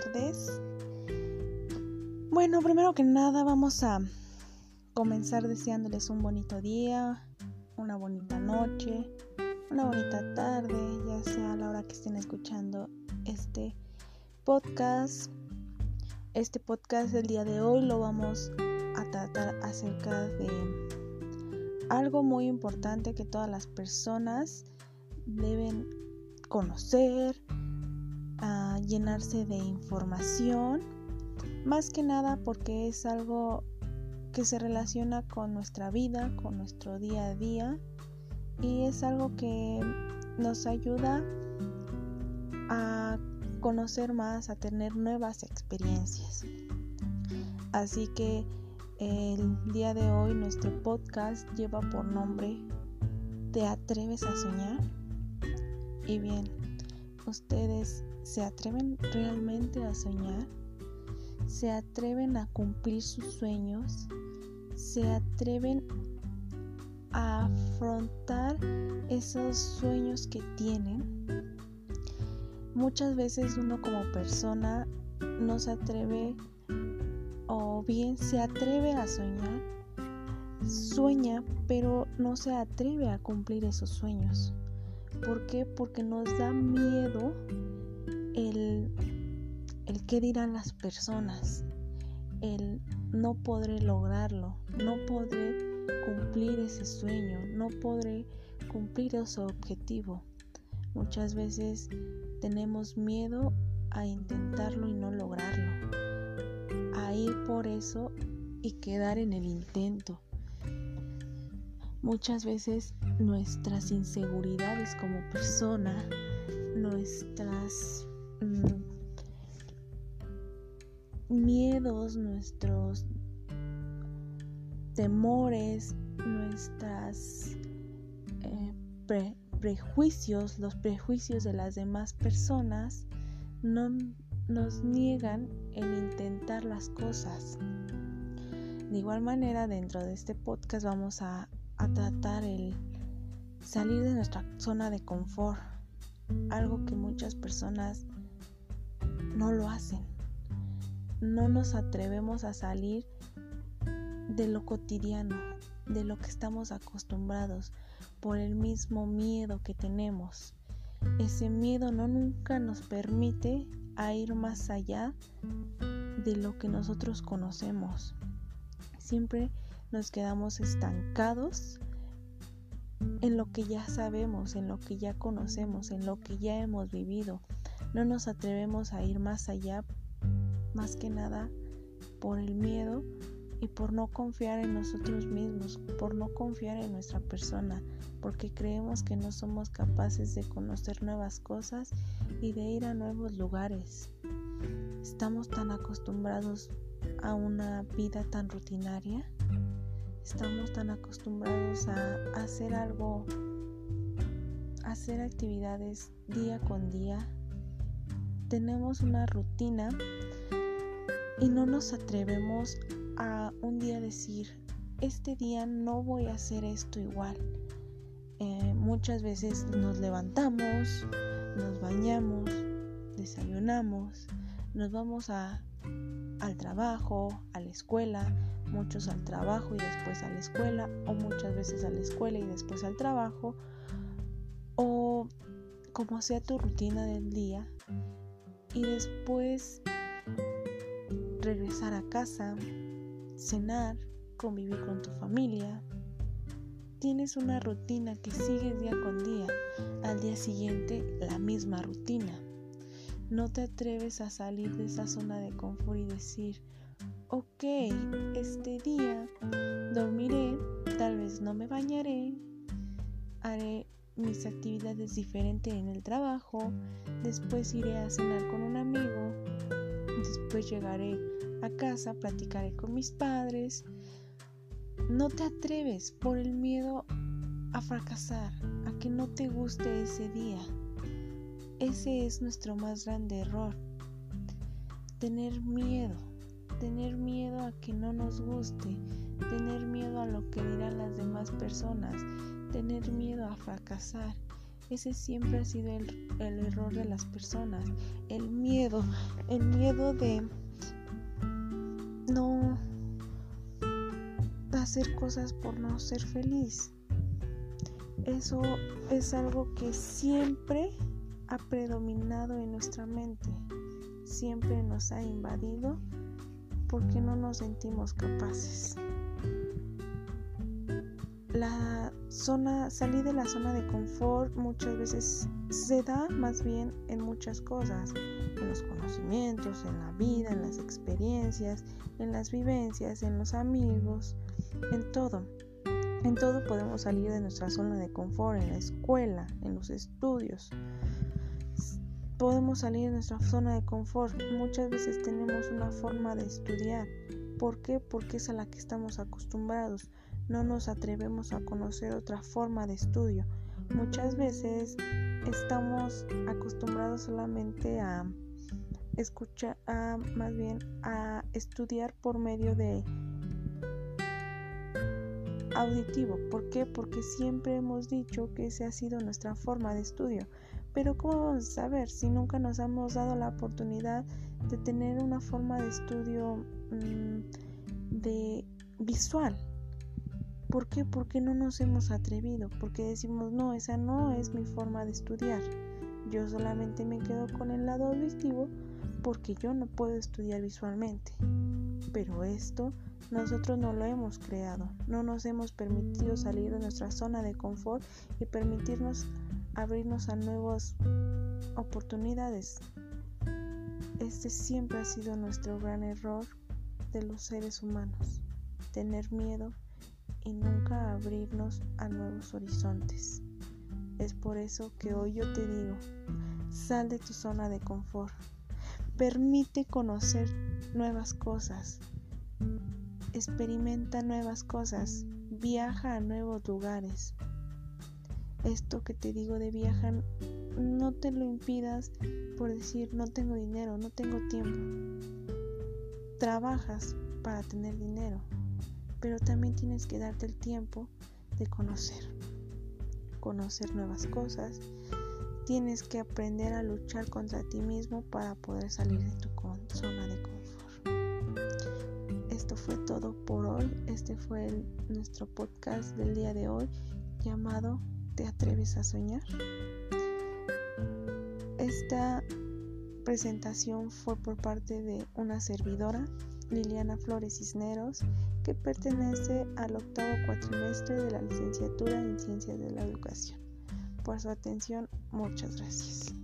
tardes. Bueno, primero que nada vamos a comenzar deseándoles un bonito día, una bonita noche, una bonita tarde, ya sea a la hora que estén escuchando este podcast. Este podcast del día de hoy lo vamos a tratar acerca de algo muy importante que todas las personas deben conocer, a llenarse de información, más que nada porque es algo que se relaciona con nuestra vida, con nuestro día a día y es algo que nos ayuda a conocer más, a tener nuevas experiencias. Así que el día de hoy nuestro podcast lleva por nombre ¿Te atreves a soñar? Y bien, ¿ustedes se atreven realmente a soñar? ¿Se atreven a cumplir sus sueños? ¿Se atreven a afrontar esos sueños que tienen? Muchas veces uno como persona no se atreve o bien se atreve a soñar, sueña pero no se atreve a cumplir esos sueños. ¿Por qué? Porque nos da miedo el, el qué dirán las personas, el no podré lograrlo, no podré cumplir ese sueño, no podré cumplir ese objetivo. Muchas veces tenemos miedo a intentarlo y no lograrlo, a ir por eso y quedar en el intento. Muchas veces nuestras inseguridades como persona, nuestras mm, miedos, nuestros temores, nuestras eh, prejuicios, los prejuicios de las demás personas no nos niegan el intentar las cosas. De igual manera, dentro de este podcast vamos a a tratar el salir de nuestra zona de confort, algo que muchas personas no lo hacen. No nos atrevemos a salir de lo cotidiano, de lo que estamos acostumbrados, por el mismo miedo que tenemos. Ese miedo no nunca nos permite a ir más allá de lo que nosotros conocemos. Siempre nos quedamos estancados en lo que ya sabemos, en lo que ya conocemos, en lo que ya hemos vivido. No nos atrevemos a ir más allá, más que nada por el miedo y por no confiar en nosotros mismos, por no confiar en nuestra persona, porque creemos que no somos capaces de conocer nuevas cosas y de ir a nuevos lugares. Estamos tan acostumbrados a una vida tan rutinaria estamos tan acostumbrados a hacer algo, hacer actividades día con día. Tenemos una rutina y no nos atrevemos a un día decir, este día no voy a hacer esto igual. Eh, muchas veces nos levantamos, nos bañamos, desayunamos, nos vamos a, al trabajo, a la escuela, muchos al trabajo y después a la escuela, o muchas veces a la escuela y después al trabajo, o como sea tu rutina del día, y después regresar a casa, cenar, convivir con tu familia. Tienes una rutina que sigues día con día, al día siguiente la misma rutina. No te atreves a salir de esa zona de confort y decir, ok, este día dormiré, tal vez no me bañaré, haré mis actividades diferentes en el trabajo, después iré a cenar con un amigo, después llegaré a casa, platicaré con mis padres. No te atreves por el miedo a fracasar, a que no te guste ese día. Ese es nuestro más grande error, tener miedo tener miedo a que no nos guste, tener miedo a lo que dirán las demás personas, tener miedo a fracasar. Ese siempre ha sido el, el error de las personas, el miedo, el miedo de no hacer cosas por no ser feliz. Eso es algo que siempre ha predominado en nuestra mente, siempre nos ha invadido porque no nos sentimos capaces. La zona, salir de la zona de confort muchas veces se da más bien en muchas cosas, en los conocimientos, en la vida, en las experiencias, en las vivencias, en los amigos, en todo. En todo podemos salir de nuestra zona de confort, en la escuela, en los estudios. Podemos salir de nuestra zona de confort. Muchas veces tenemos una forma de estudiar. ¿Por qué? Porque es a la que estamos acostumbrados. No nos atrevemos a conocer otra forma de estudio. Muchas veces estamos acostumbrados solamente a escuchar, más bien a estudiar por medio de auditivo. ¿Por qué? Porque siempre hemos dicho que esa ha sido nuestra forma de estudio. Pero ¿cómo vamos a saber si nunca nos hemos dado la oportunidad de tener una forma de estudio mm, de visual? ¿Por qué? Porque no nos hemos atrevido, porque decimos, no, esa no es mi forma de estudiar. Yo solamente me quedo con el lado auditivo porque yo no puedo estudiar visualmente. Pero esto nosotros no lo hemos creado, no nos hemos permitido salir de nuestra zona de confort y permitirnos abrirnos a nuevas oportunidades. Este siempre ha sido nuestro gran error de los seres humanos, tener miedo y nunca abrirnos a nuevos horizontes. Es por eso que hoy yo te digo, sal de tu zona de confort, permite conocer nuevas cosas, experimenta nuevas cosas, viaja a nuevos lugares. Esto que te digo de viajar, no te lo impidas por decir no tengo dinero, no tengo tiempo. Trabajas para tener dinero, pero también tienes que darte el tiempo de conocer, conocer nuevas cosas. Tienes que aprender a luchar contra ti mismo para poder salir de tu zona de confort esto fue todo por hoy. Este fue nuestro podcast del día de hoy llamado ¿Te atreves a soñar? Esta presentación fue por parte de una servidora, Liliana Flores Cisneros, que pertenece al octavo cuatrimestre de la licenciatura en Ciencias de la Educación. Por su atención, muchas gracias.